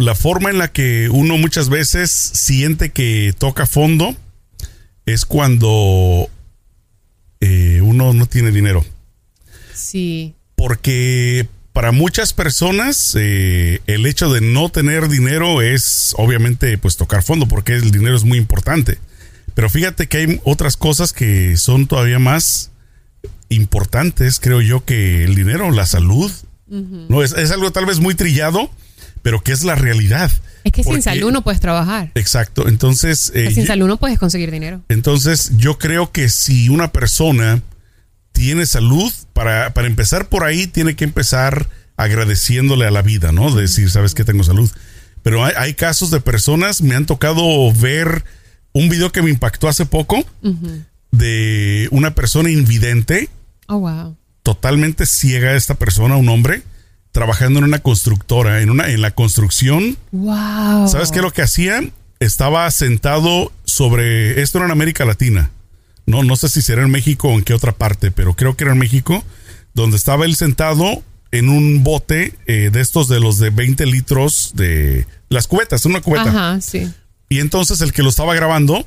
la forma en la que uno muchas veces siente que toca fondo es cuando eh, uno no tiene dinero. Sí. Porque para muchas personas eh, el hecho de no tener dinero es obviamente pues tocar fondo porque el dinero es muy importante. Pero fíjate que hay otras cosas que son todavía más importantes, creo yo, que el dinero, la salud. No, es, es, algo tal vez muy trillado, pero que es la realidad. Es que sin salud no puedes trabajar. Exacto. Entonces. Eh, sin salud no puedes conseguir dinero. Entonces, yo creo que si una persona tiene salud, para, para empezar por ahí, tiene que empezar agradeciéndole a la vida, ¿no? De decir, sabes que tengo salud. Pero hay, hay, casos de personas, me han tocado ver un video que me impactó hace poco de una persona invidente. Oh, wow. Totalmente ciega esta persona, un hombre trabajando en una constructora, en una en la construcción. Wow. ¿Sabes qué es lo que hacía? Estaba sentado sobre esto era en América Latina. No no sé si será en México o en qué otra parte, pero creo que era en México donde estaba él sentado en un bote eh, de estos de los de 20 litros de las cubetas, una cubeta. Ajá, sí. Y entonces el que lo estaba grabando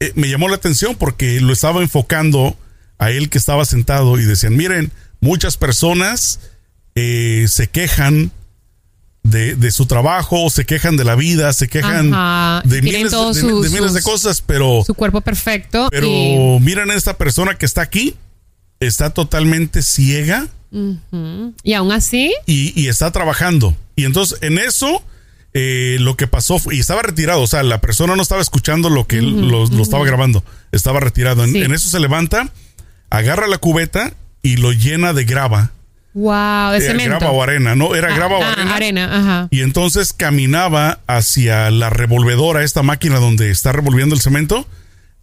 eh, me llamó la atención porque lo estaba enfocando a él que estaba sentado y decían, miren, muchas personas eh, se quejan de, de, su trabajo, se quejan de la vida, se quejan de miles de, sus, de, miles de, cosas, pero... Su cuerpo perfecto. Pero y... miren a esta persona que está aquí, está totalmente ciega. Uh -huh. Y aún así... Y, y, está trabajando. Y entonces en eso... Eh, lo que pasó fue, y estaba retirado, o sea, la persona no estaba escuchando lo que uh -huh, lo, lo, estaba grabando, estaba retirado. En, en, eso se levanta, agarra la cubeta y lo llena de grava. Wow, de cemento. Grava o arena, ¿no? Era ah, grava o ah, arena. arena ajá. Y entonces caminaba hacia la revolvedora, esta máquina donde está revolviendo el cemento,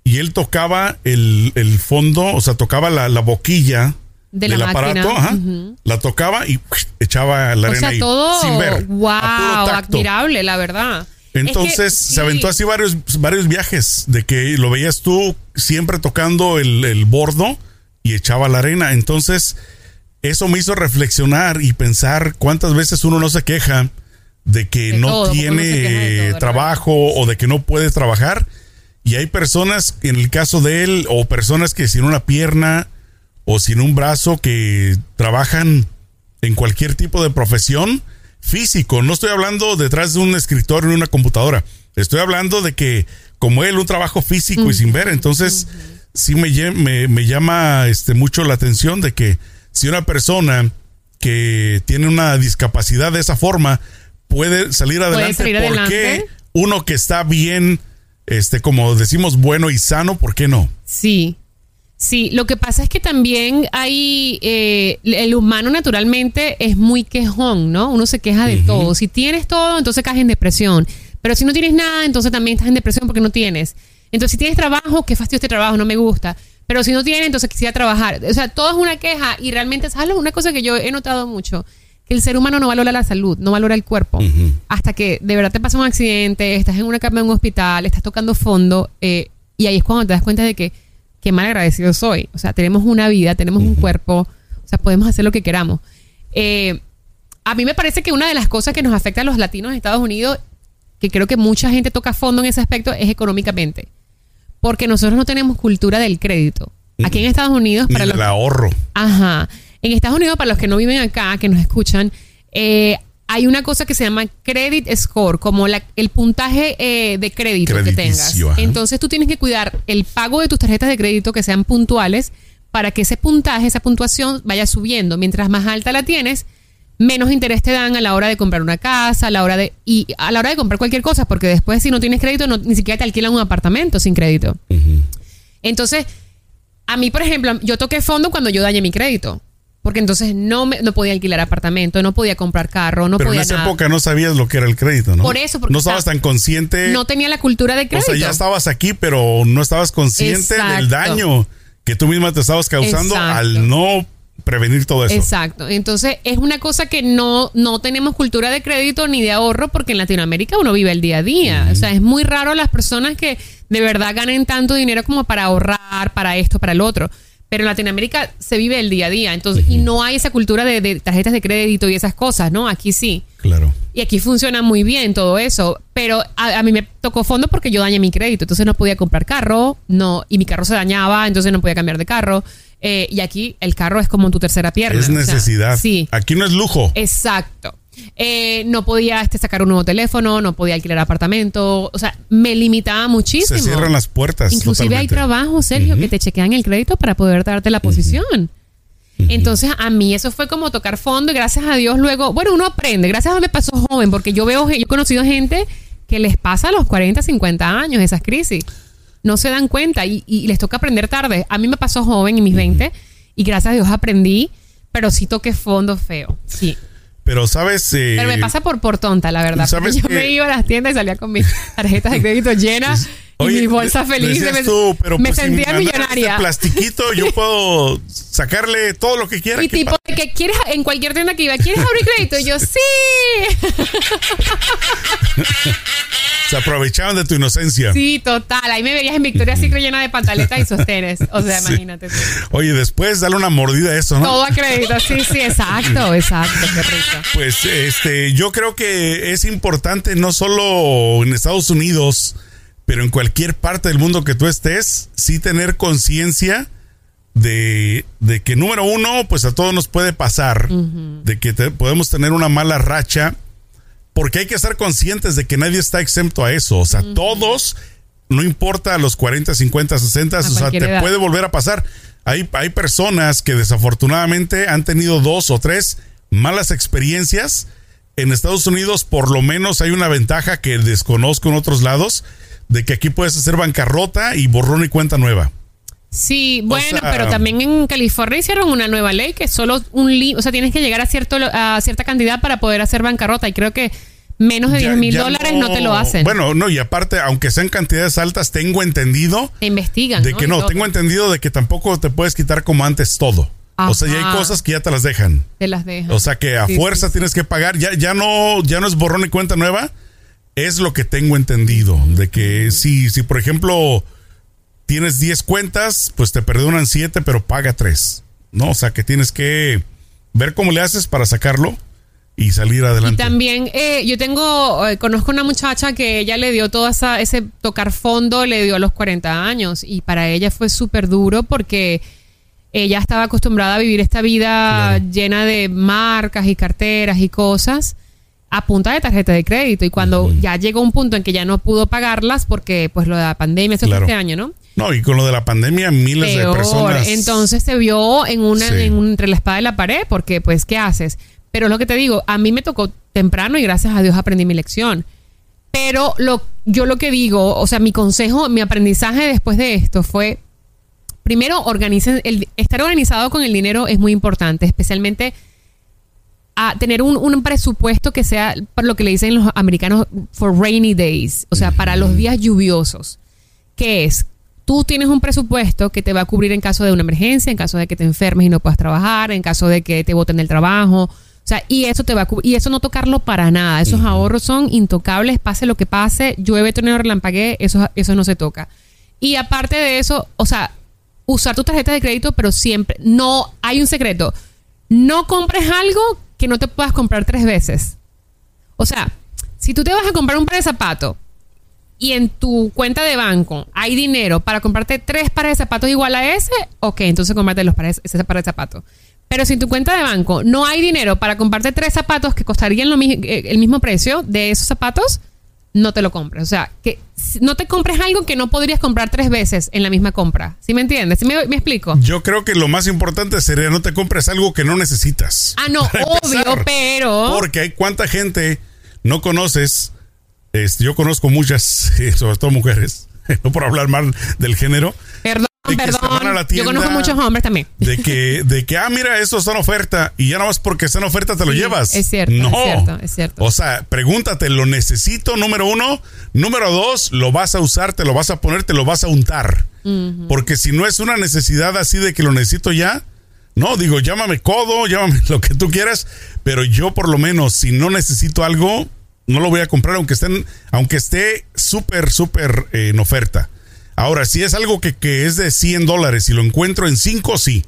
y él tocaba el, el fondo, o sea, tocaba la, la boquilla de del la aparato, ajá, Uh -huh. la tocaba y echaba la o arena sea, ahí todo, sin ver. wow, admirable, la verdad. Entonces es que, se aventó así varios, varios viajes de que lo veías tú siempre tocando el, el bordo y echaba la arena. Entonces, eso me hizo reflexionar y pensar cuántas veces uno no se queja de que De no todo, tiene trabajo o de que no puede trabajar. Y hay personas, en el caso de él, o personas que sin una pierna o sin un brazo que trabajan en cualquier tipo de profesión físico. No estoy hablando detrás de un escritorio en una computadora. Estoy hablando de que, como él, un trabajo físico y sin ver. Entonces, sí me, me, me llama este, mucho la atención de que si una persona que tiene una discapacidad de esa forma puede salir adelante, salir ¿por adelante? qué uno que está bien, este, como decimos, bueno y sano, ¿por qué no? Sí. Sí, lo que pasa es que también hay, eh, el humano naturalmente es muy quejón, ¿no? Uno se queja de todo. Si tienes todo, entonces caes en depresión. Pero si no tienes nada, entonces también estás en depresión porque no tienes. Entonces, si tienes trabajo, qué fastidio este trabajo, no me gusta. Pero si no tienes, entonces quisiera trabajar. O sea, todo es una queja y realmente, ¿sabes? Una cosa que yo he notado mucho, que el ser humano no valora la salud, no valora el cuerpo. Hasta que de verdad te pasa un accidente, estás en una cama en un hospital, estás tocando fondo, eh, y ahí es cuando te das cuenta de que qué mal agradecido soy. O sea, tenemos una vida, tenemos un cuerpo, o sea, podemos hacer lo que queramos. Eh, a mí me parece que una de las cosas que nos afecta a los latinos en Estados Unidos, que creo que mucha gente toca fondo en ese aspecto, es económicamente. Porque nosotros no tenemos cultura del crédito. Aquí en Estados Unidos, Ni para los del ahorro. Ajá. En Estados Unidos, para los que no viven acá, que nos escuchan, eh, hay una cosa que se llama credit score, como la- el puntaje eh, de crédito que tengas. Ajá. Entonces tú tienes que cuidar el pago de tus tarjetas de crédito que sean puntuales para que ese puntaje, esa puntuación vaya subiendo. Mientras más alta la tienes, menos interés te dan a la hora de comprar una casa, a la hora de y a la hora de comprar cualquier cosa, porque después si no tienes crédito no, ni siquiera te alquilan un apartamento sin crédito. Ujú. Entonces, a mí, por ejemplo, yo toqué fondo cuando yo dañé mi crédito. Porque entonces no, me, no podía alquilar apartamento, no podía comprar carro, no Pero en podía esa nada. época no sabías lo que era el crédito, ¿no? Por eso, porque no estabas estaba- tan consciente. no tenía la cultura de o crédito. sea, ya estabas aquí, pero no estabas consciente del Exacto. daño que tú misma te estabas causando Exacto. al no prevenir todo eso. Exacto. Entonces, es una cosa que no, no tenemos cultura de crédito ni de ahorro porque en Latinoamérica uno vive el día a día. O sea, es muy raro las personas que de verdad ganen tanto dinero como para ahorrar, para esto, para el otro. Pero en Latinoamérica se vive el día a día, entonces, y no hay esa cultura de, de tarjetas de crédito y esas cosas, ¿no? Aquí sí. Claro. Y aquí funciona muy bien todo eso. Pero a, a mí me tocó fondo porque yo dañé mi crédito. Entonces no podía comprar carro, no, y mi carro se dañaba, entonces no podía cambiar de carro. Eh, y aquí el carro es como tu tercera pierna. Es o sea, necesidad. sí. Aquí no es lujo. Exacto. Eh, no podía este, sacar un nuevo teléfono, no podía alquilar apartamento. O sea, me limitaba muchísimo. Se cierran las puertas. Inclusive hay trabajos, Sergio, que te chequean el crédito para poder darte la posición. Entonces, a mí eso fue como tocar fondo y gracias a Dios luego, bueno, uno aprende, gracias a Dios me pasó joven, porque yo veo, yo he conocido gente que les pasa a los 40, 50 años esas crisis. No se dan cuenta y, y les toca aprender tarde. A mí me pasó joven en mis 20 y gracias a Dios aprendí, pero sí toqué fondo feo. Sí. Pero sabes, Eh, Pero me pasa por, por tonta, la verdad. ¿sabes yo qué? me iba a las tiendas y salía con mis tarjetas de crédito llenas Oye, y mi bolsa feliz. me tú, pero me pues, si sentía mandas millonaria. Este plastiquito, yo puedo sacarle todo lo que quiera. Y ¿qué tipo de que quieres en cualquier tienda que iba, ¿quieres abrir crédito? Y yo, sí. Se aprovechaban de tu inocencia. Sí, total. Ahí me verías en Victoria Secret llena de pantaletas y sostenes. O sea, Sí. imagínate. tú. Oye, después dale una mordida a eso, ¿no? Todo a crédito. Sí, sí, exacto, exacto. Qué rico. Pues este, yo creo que es importante no solo en Estados Unidos, pero en cualquier parte del mundo que tú estés, sí tener conciencia de, de que número uno, pues a todos nos puede pasar, de que te- podemos tener una mala racha, porque hay que estar conscientes de que nadie está exento a eso. O sea, todos, no importa los 40, 50, 60, o sea, te edad. puede volver a pasar. Hay, hay personas que desafortunadamente han tenido dos o tres malas experiencias. En Estados Unidos, por lo menos, hay una ventaja que desconozco en otros lados, de que aquí puedes hacer bancarrota y borrón y cuenta nueva. Sí, bueno, sea- pero también en California hicieron una nueva ley que solo un li o sea, tienes que llegar a cierto a cierta cantidad para poder hacer bancarrota y creo que menos de Ya- 10 mil dólares no, te lo hacen. Bueno, no, y aparte, aunque sean cantidades altas, tengo entendido te investigan. de que no, todo. tengo entendido de que tampoco te puedes quitar como antes todo. O sea, ya hay cosas que ya te las dejan. Te las dejan. O sea que a Sí, fuerza sí, sí. tienes que pagar. Ya, ya no, ya no es borrón y cuenta nueva. Es lo que tengo entendido. De que si, si por ejemplo tienes 10 cuentas, pues te perdonan 7, pero paga 3. ¿No? O sea que tienes que ver cómo le haces para sacarlo y salir Y adelante. también eh, yo tengo, eh, conozco una muchacha que ella le dio todo esa, ese tocar fondo, le dio a los 40 años y para ella fue súper duro porque ella estaba acostumbrada a vivir esta vida Claro. llena de marcas y carteras y cosas a punta de tarjeta de crédito y cuando ya llegó un punto en que ya no pudo pagarlas porque pues lo de la pandemia, eso Claro. fue este año, ¿no? No, y con lo de la pandemia, miles de personas. Entonces se vio en una, Sí. en un- entre la espada y la pared, porque pues, ¿qué haces? Pero es lo que te digo, a mí me tocó temprano y gracias a Dios aprendí mi lección. Pero lo, yo lo que digo, o sea, mi consejo, mi aprendizaje después de esto fue, primero, organicen, el, estar organizado con el dinero es muy importante, especialmente a tener un, un presupuesto que sea, por lo que le dicen los americanos, for rainy days, o sea, para los días lluviosos. ¿Qué es? Tú tienes un presupuesto que te va a cubrir en caso de una emergencia, en caso de que te enfermes y no puedas trabajar, en caso de que te boten del trabajo. O sea, y eso te va a cubrir. Y eso no tocarlo para nada. Esos ahorros son intocables, pase lo que pase, llueve, torneo, relampaguee, eso, eso no se toca. Y aparte de eso, o sea, usar tu tarjeta de crédito, pero siempre, no, hay un secreto. No compres algo que no te puedas comprar tres veces. O sea, si tú te vas a comprar un par de zapatos y en tu cuenta de banco hay dinero para comprarte tres pares de zapatos igual a ese, ok, entonces cómprate los pares, ese par de zapatos. Pero si en tu cuenta de banco no hay dinero para comprarte tres zapatos que costarían lo eh, el mismo precio de esos zapatos, no te lo compres. O sea, que no te compres algo que no podrías comprar tres veces en la misma compra. ¿Sí me entiendes? ¿Sí me, me explico? Yo creo que lo más importante sería no te compres algo que no necesitas. Ah, no, obvio, empezar. pero... Porque hay cuánta gente no conoces. Este, yo conozco muchas, sobre todo mujeres, no por hablar mal del género, Perdón, van a Yo conozco muchos hombres también. de que, de que, ah, mira, esto está en oferta y ya nada más porque está en oferta te lo Sí, llevas. es cierto, no. es cierto, es cierto. O sea, pregúntate, ¿lo necesito? Número uno. Número dos, lo vas a usar, te lo vas a poner, te lo vas a untar. Porque si no es una necesidad así de que lo necesito ya, no, digo, llámame codo, llámame lo que tú quieras, pero yo por lo menos, si no necesito algo, no lo voy a comprar, aunque estén, aunque esté súper, súper eh, en oferta. Ahora, si es algo que, que es de 100 dólares, si lo encuentro en 5, sí.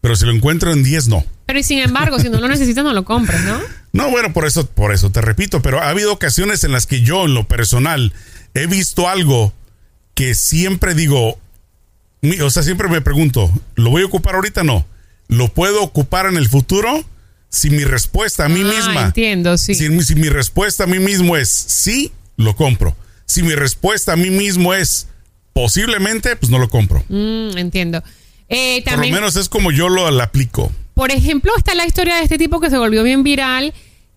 Pero si lo encuentro en 10, no. Pero y sin embargo, si no lo necesitas, no lo compras, ¿no? No, bueno, por eso, por eso te repito, pero ha habido ocasiones en las que yo, en lo personal, he visto algo que siempre digo, o sea, siempre me pregunto, ¿lo voy a ocupar ahorita? No. ¿Lo puedo ocupar en el futuro? Si mi respuesta a mí Ah, misma, entiendo, sí. si, si mi respuesta a mí mismo es sí, lo compro. Si mi respuesta a mí mismo es posiblemente, pues no lo compro. Mm, entiendo. Eh, Por lo menos es como yo lo aplico. por ejemplo, está la historia de este tipo que se volvió bien viral,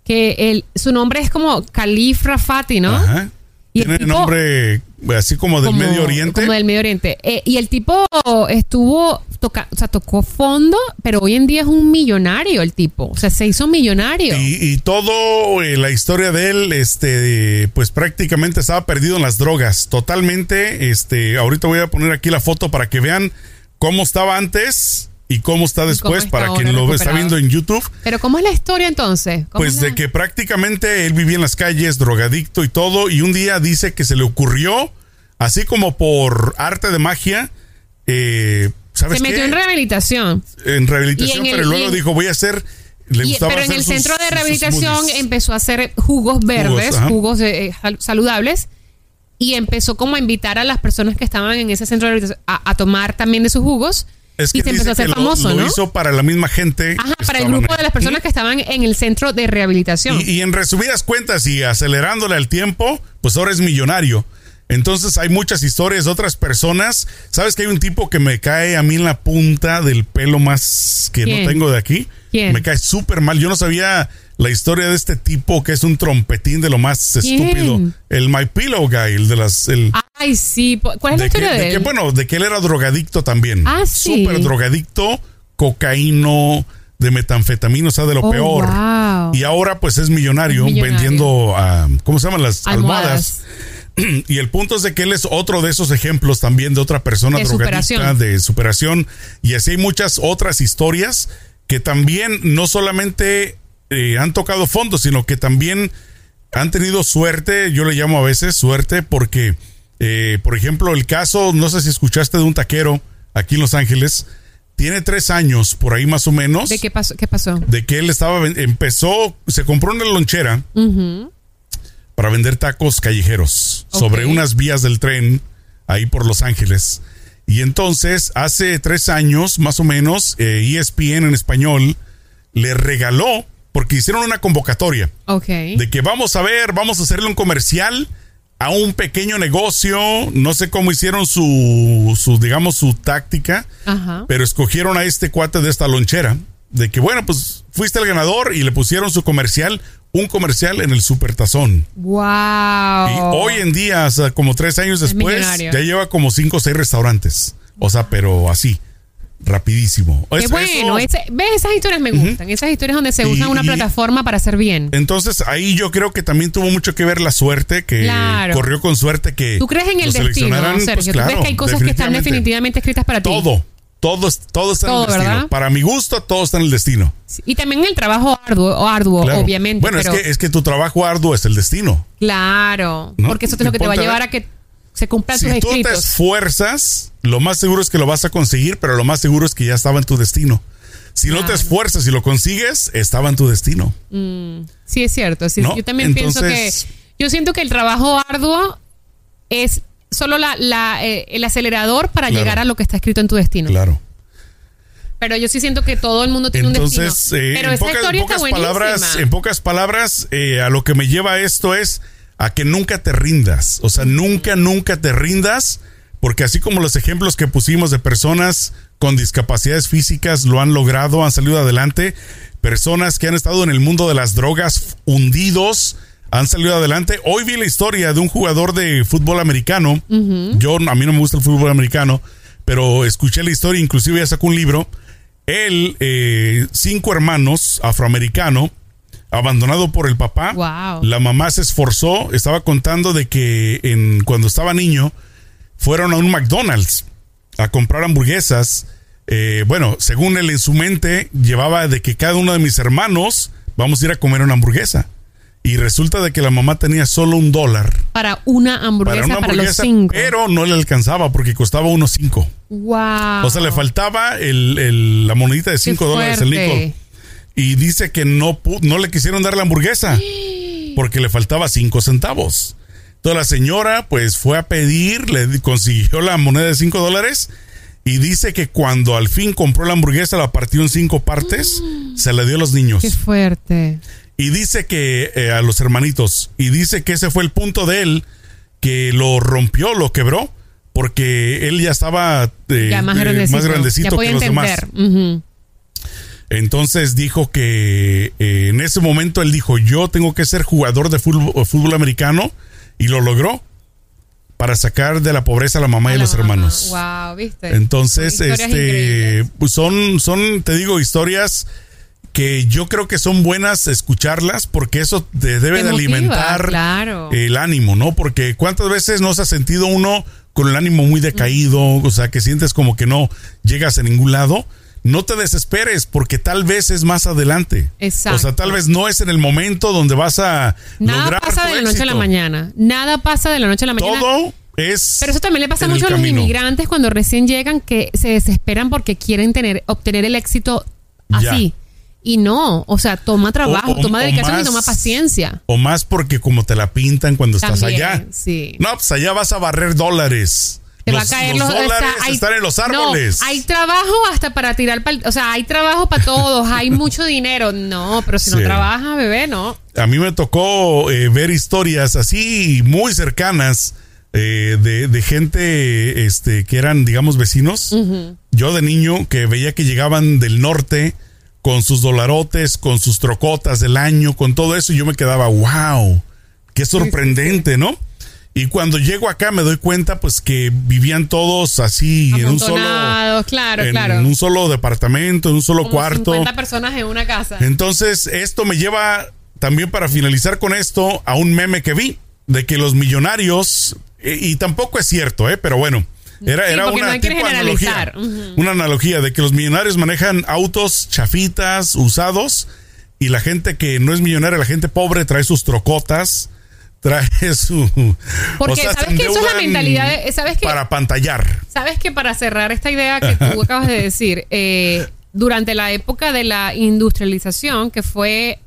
que el, su nombre es como Khalif Rafati, ¿no? Ajá. Y el Tiene tipo- nombre así como del Como- Medio Oriente. Como del Medio Oriente. Eh, y el tipo estuvo, toca, o sea, tocó fondo, pero hoy en día es un millonario el tipo. O sea, se hizo millonario. Y, y todo eh, la historia de él, este, pues prácticamente estaba perdido en las drogas. Totalmente, este, ahorita voy a poner aquí la foto para que vean cómo estaba antes y cómo está después, está para ahora quien lo está viendo en YouTube. Pero ¿cómo es la historia entonces? ¿Cómo Pues la- de que prácticamente él vivía en las calles, drogadicto y todo, y un día dice que se le ocurrió, así como por arte de magia, eh, ¿sabes se metió qué? en rehabilitación. En rehabilitación, el- pero luego en- dijo, voy a hacer... Le Y- pero en el sus- centro de rehabilitación empezó a hacer jugos verdes, jugos eh, eh, sal- saludables, y empezó como a invitar a las personas que estaban en ese centro de rehabilitación a, a tomar también de sus jugos. Es que y se empezó a hacer lo- famoso, lo, ¿no? hizo para la misma gente. Ajá, para el grupo de las personas que estaban en el centro de rehabilitación. Y, y en resumidas cuentas y acelerándole al tiempo, pues ahora es millonario. Entonces hay muchas historias de otras personas. ¿Sabes que hay un tipo que me cae a mí en la punta del pelo más que ¿Quién? no tengo de aquí? ¿Quién? Me cae súper mal. Yo no sabía la historia de este tipo que es un trompetín de lo más ¿Quién? estúpido. El My Pillow Guy, el de las... El, Ay, sí. ¿Cuál es la que, historia de, de que, él? bueno, de que él era drogadicto también. Ah, sí. Súper drogadicto, cocaíno, de metanfetamina, o sea, de lo Oh, peor. wow. Y ahora pues es millonario, vendiendo, ah, ¿cómo se llaman las almohadas? Almohadas. Y el punto es de que él es otro de esos ejemplos también de otra persona De drogadicta, superación. de superación. Y así hay muchas otras historias que también no solamente eh, han tocado fondo, sino que también han tenido suerte, yo le llamo a veces suerte, porque, eh, por ejemplo, el caso, no sé si escuchaste de un taquero aquí en Los Ángeles, tiene tres años, por ahí más o menos, ¿De qué pasó? ¿Qué pasó? de que él estaba, empezó, se compró una lonchera para vender tacos callejeros sobre unas vías del tren ahí por Los Ángeles. Y entonces, hace tres años, más o menos, eh, ESPN en español le regaló, porque hicieron una convocatoria, Ok. de que vamos a ver, vamos a hacerle un comercial a un pequeño negocio, no sé cómo hicieron su, su digamos, su táctica, Ajá. pero escogieron a este cuate de esta lonchera, de que bueno, pues fuiste el ganador y le pusieron su comercial, un comercial en el Supertazón. Wow. Y hoy en día, o sea, como tres años. Es después, ya lleva como cinco o seis restaurantes. O sea, pero así, rapidísimo. Qué Es- bueno. eso- ese- ¿Ves? Esas historias me gustan. Esas historias donde se Y- usa una y- plataforma para hacer bien. entonces ahí yo creo que también tuvo mucho que ver la suerte, que Claro. corrió con suerte que ¿Tú crees en el destino, Sergio? pues, ¿Tú claro, crees que hay cosas que están definitivamente. escritas para ti? Todo, todo, todo está Todo, en el destino. ¿verdad? Para mi gusto, todo está en el destino. Sí, Y también el trabajo arduo, arduo Claro. obviamente. Bueno, pero, es, que, es que tu trabajo arduo es el destino. Claro. ¿No? Porque eso es lo que te va a llevar a que se cumplan Si tus tú te esfuerzas, lo más seguro es que lo vas a conseguir, pero lo más seguro es que ya estaba en tu destino. Si no te esfuerzas y lo consigues, estaba en tu destino. Mm, sí, es cierto. Sí, ¿No? Yo también pienso Entonces- que. Yo siento que el trabajo arduo es solo la, la, eh, el acelerador para Claro. llegar a lo que está escrito en tu destino. Claro. Pero yo sí siento que todo el mundo tiene un destino. eh, Pero en, esa pocas, historia pocas está buenísima. palabras, en pocas palabras, eh, a lo que me lleva esto es a que nunca te rindas. O sea, nunca, nunca te rindas, porque así como los ejemplos que pusimos de personas con discapacidades físicas lo han logrado, han salido adelante, personas que han estado en el mundo de las drogas hundidos, han salido adelante. Hoy vi la historia de un jugador de fútbol americano. Yo, a mí no me gusta el fútbol americano, pero escuché la historia, inclusive ya sacó un libro. Él, eh, cinco hermanos, afroamericano, abandonado por el papá. Wow. La mamá se esforzó, estaba contando de que en, cuando estaba niño fueron a un McDonald's a comprar hamburguesas. Eh, bueno, según él en su mente llevaba de que cada uno de mis hermanos vamos a ir a comer una hamburguesa. Y resulta de que la mamá tenía solo un dólar. Para una hamburguesa para, una los hamburguesa, cinco. pero no le alcanzaba porque costaba unos cinco. Wow. O sea, le faltaba el, el- la monedita de 5 dólares el fuerte. Y dice que no, pu- no le quisieron dar la hamburguesa porque le faltaba 5 centavos. Entonces la señora pues fue a pedir, le consiguió la moneda de 5 dólares y dice que cuando al fin compró la hamburguesa la partió en cinco partes, se la dio a los niños. Qué fuerte. Y dice que eh, a los hermanitos, y dice que ese fue el punto de él que lo rompió, lo quebró, porque él ya estaba eh, Ya más eh, grandecito. más grandecito ya que los demás. Entonces dijo que eh, en ese momento él dijo, yo tengo que ser jugador de fútbol, fútbol americano y lo logró para sacar de la pobreza a la mamá y a los mamá. hermanos. Wow, ¿viste? Entonces, este, pues son, son, te digo, historias que yo creo que son buenas escucharlas porque eso te debe Te de motiva, alimentar claro. el ánimo, ¿no? Porque cuántas veces no se ha sentido uno con el ánimo muy decaído, o sea, que sientes como que no llegas a ningún lado. No te desesperes porque tal vez es más adelante. Exacto. O sea, tal vez no es en el momento donde vas a Nada lograr pasa tu de la noche a la mañana. Nada pasa de la noche a la mañana. Todo es Pero eso también le pasa mucho a los camino. inmigrantes cuando recién llegan que se desesperan porque quieren tener obtener el éxito Ya. así. Y no, o sea, toma trabajo, O- o- toma dedicación y toma paciencia. O más porque como te la pintan cuando estás allá. sí. No, pues allá vas a barrer dólares. Te los, va a caer los los, dólares hay- están en los no, árboles. hay trabajo hasta para tirar pal- o sea, hay trabajo para todos, hay mucho dinero. No, pero si no trabajas, bebé, no. A mí me tocó eh, ver historias así muy cercanas eh, de, de gente este, que eran, digamos, vecinos. Yo de niño que veía que llegaban del norte con sus dolarotes, con sus trocotas del año, con todo eso, y yo me quedaba, wow, qué sorprendente, ¿no? Y cuando llego acá me doy cuenta pues que vivían todos así en un solo claro, en claro. un solo departamento, en un solo Como cuarto. 50 personas en una casa. Entonces, esto me lleva también para finalizar con esto a un meme que vi de que los millonarios, eh, y tampoco es cierto, ¿eh? pero bueno, era, Sí, era no una tipo analogía, una analogía de que los millonarios manejan autos chafitas, usados, y la gente que no es millonaria, la gente pobre trae sus trocotas, trae su... Porque o sea, ¿sabes que eso es la mentalidad de- ¿sabes que Para pantallar. Sabes que para cerrar esta idea que tú acabas de decir, eh, durante la época de la industrialización, que fue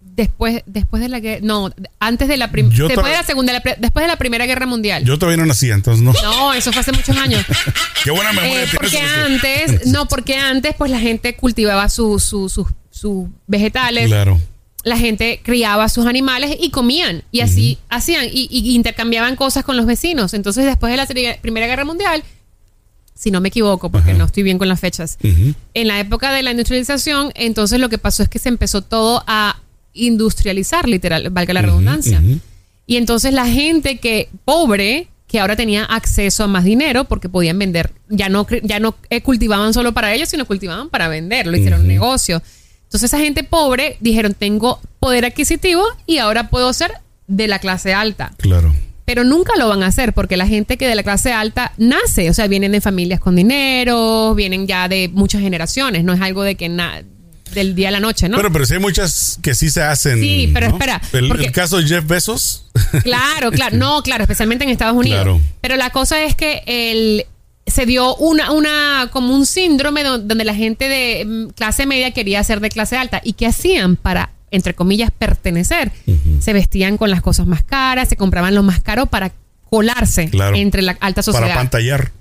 después, después de la guerra, no, antes de la prim- Yo después de la segunda, la después de la primera guerra mundial. Yo todavía no nacía, entonces no. no, eso fue hace muchos años. Qué buena memoria Eh, porque antes, no, porque antes pues la gente cultivaba sus sus- sus- sus vegetales, Claro. La gente criaba sus animales y comían y así hacían y, y intercambiaban cosas con los vecinos. Entonces después de la Primera Guerra Mundial, si no me equivoco, porque Ajá. no estoy bien con las fechas, en la época de la industrialización, entonces lo que pasó es que se empezó todo a industrializar, literal, valga la redundancia. Y entonces la gente que pobre, que ahora tenía acceso a más dinero porque podían vender, ya no, ya no eh, cultivaban solo para ellos, sino cultivaban para venderlo, hicieron un negocio. Entonces esa gente pobre dijeron, tengo poder adquisitivo y ahora puedo ser de la clase alta. Claro. Pero nunca lo van a hacer porque la gente que de la clase alta nace, o sea, vienen de familias con dinero, vienen ya de muchas generaciones, no es algo de que na- del día a la noche, ¿no? Pero, pero sí hay muchas que sí se hacen. Sí, pero ¿no? espera, El, porque- el caso de Jeff Bezos. Claro, claro, no, claro, especialmente en Estados Unidos. Claro. Pero la cosa es que el se dio una, una, como un síndrome don- donde la gente de mm, clase media quería ser de clase alta. ¿Y qué hacían para, entre comillas, pertenecer? Se vestían con las cosas más caras, se compraban lo más caro para colarse Claro. entre la alta sociedad. Para pantallar.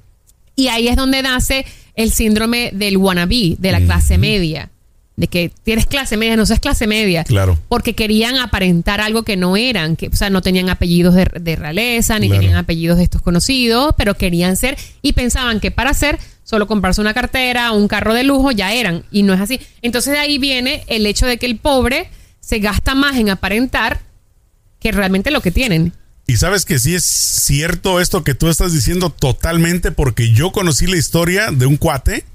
Y ahí es donde nace el síndrome del wannabe, de la clase media. De que tienes clase media, no seas clase media. Claro. Porque querían aparentar algo que no eran. Que, o sea, no tenían apellidos de, de realeza, ni Claro. tenían apellidos de estos conocidos, pero querían ser y pensaban que para ser, solo comprarse una cartera, un carro de lujo, ya eran. Y no es así. Entonces de ahí viene el hecho de que el pobre se gasta más en aparentar que realmente lo que tienen. Y sabes que sí es cierto esto que tú estás diciendo totalmente porque yo conocí la historia de un cuate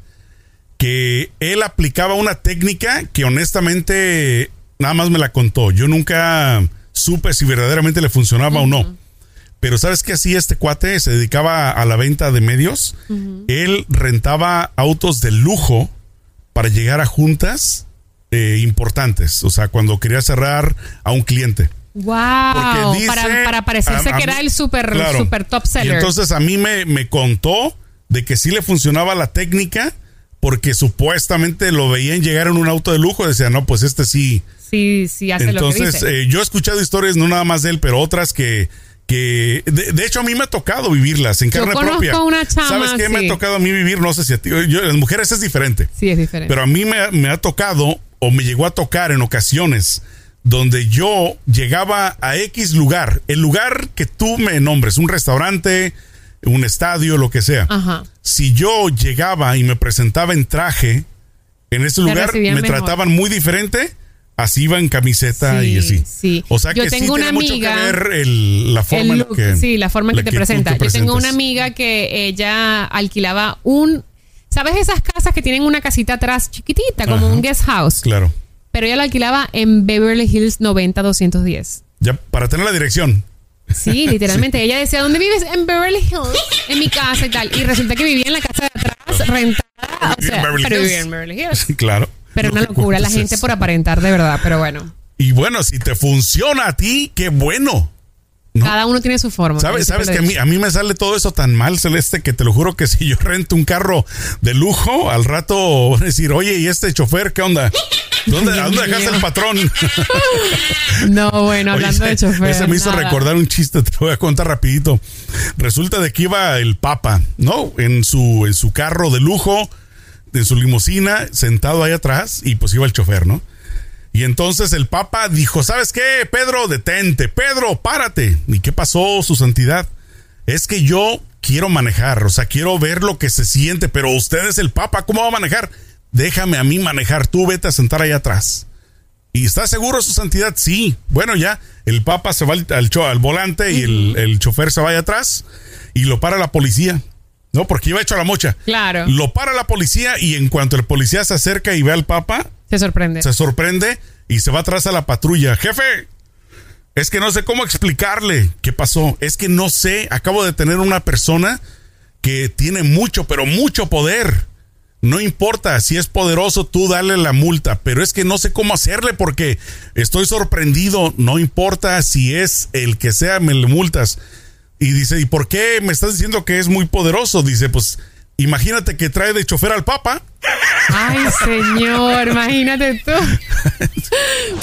que él aplicaba una técnica que honestamente nada más me la contó. Yo nunca supe si verdaderamente le funcionaba o no. Pero ¿sabes qué hacía este cuate? Se dedicaba a la venta de medios. Él rentaba autos de lujo para llegar a juntas eh, importantes. O sea, cuando quería cerrar a un cliente. Wow, dice- para, para parecerse a- a que era el super, Claro. super top Y seller. entonces a mí me, me contó de que sí le funcionaba la técnica porque supuestamente lo veían llegar en un auto de lujo y decían, no, pues este sí. sí, sí, hace lo que Entonces, dice. eh, yo he escuchado historias, no nada más de él, pero otras que... que de, de hecho, a mí me ha tocado vivirlas en Yo carne conozco propia. una chama, ¿Sabes qué me ha tocado a mí vivir? No sé si a ti. Yo, las mujeres es diferente. sí, es diferente. Pero a mí me, me ha tocado o me llegó a tocar en ocasiones donde yo llegaba a X lugar, el lugar que tú me nombres, un restaurante, un estadio, lo que sea. Ajá. Si yo llegaba y me presentaba en traje, en ese lugar me mejor. trataban muy diferente. Así iba en camiseta Sí, y así. sí. O sea Yo que sí tengo una tiene mucho amiga- que ver el- la forma El en la que sí, la forma en que la te presenta. te Yo tengo una amiga que ella alquilaba un. ¿Sabes esas casas que tienen una casita atrás chiquitita, como Ajá. un guest house? Claro. Pero ella lo alquilaba en Beverly Hills 90210. Ya para tener la dirección. Sí, literalmente. Ella decía, ¿dónde vives? En Beverly Hills, en mi casa y tal. Y resulta que vivía en la casa de atrás, rentada. O sea, Beverly pero Hills. vivía en Beverly Hills. Sí, claro. Pero No una locura la gente por aparentar de verdad, pero bueno. Y bueno, si te funciona a ti, qué bueno. ¿No? Cada uno tiene su forma. ¿Sabes, sabes que a mí, a mí me sale todo eso tan mal, Celeste, que te lo juro que si yo rento un carro de lujo, al rato van a decir, oye, ¿y este chofer qué onda? ¿Dónde, ¿A dónde dejaste el patrón? No, bueno, Oye, hablando de chofer. Ese me hizo nada. recordar un chiste, te lo voy a contar rapidito. Resulta de que iba el Papa, ¿no? En su, en su carro de lujo, en su limusina, sentado ahí atrás, y pues iba el chofer, ¿no? Y entonces el Papa dijo, ¿sabes qué? Pedro, detente. Pedro, párate. ¿Y qué pasó, su santidad? Es que yo quiero manejar, o sea, quiero ver lo que se siente, pero usted es el Papa, ¿cómo va a manejar? Déjame a mí manejar, tú vete a sentar ahí atrás. ¿Y está seguro su santidad? Sí. Bueno, ya el Papa se va al, al al volante y el, el chofer se va allá atrás y lo para la policía. No, porque iba hecho a la mocha. Claro. Lo para la policía y en cuanto el policía se acerca y ve al Papa, Se sorprende. se sorprende y se va atrás a la patrulla. Jefe, es que no sé cómo explicarle qué pasó. Es que no sé, acabo de tener una persona que tiene mucho, pero mucho poder. No importa si es poderoso, tú dale la multa, pero es que no sé cómo hacerle porque estoy sorprendido. No importa si es el que sea, me le multas. Y dice, ¿y por qué me estás diciendo que es muy poderoso? Dice, pues imagínate que trae de chofer al Papa. Ay, señor, imagínate tú.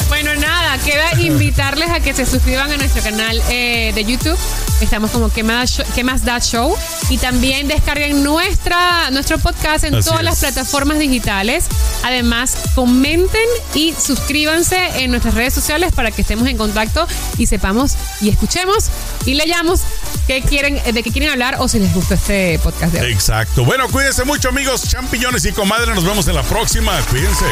bueno, nada, queda invitarles a que se suscriban a nuestro canal eh, de YouTube. Estamos como ¿Qué más, ¿Qué más da show? Y también descarguen nuestra, nuestro podcast en Así todas las plataformas digitales. Además, comenten y suscríbanse en nuestras redes sociales para que estemos en contacto y sepamos y escuchemos y leyamos qué quieren, de qué quieren hablar o si les gustó este podcast de hoy. Exacto. Bueno, cuídense mucho, amigos, champiñones y comadres. Nos vemos en la próxima. Cuídense.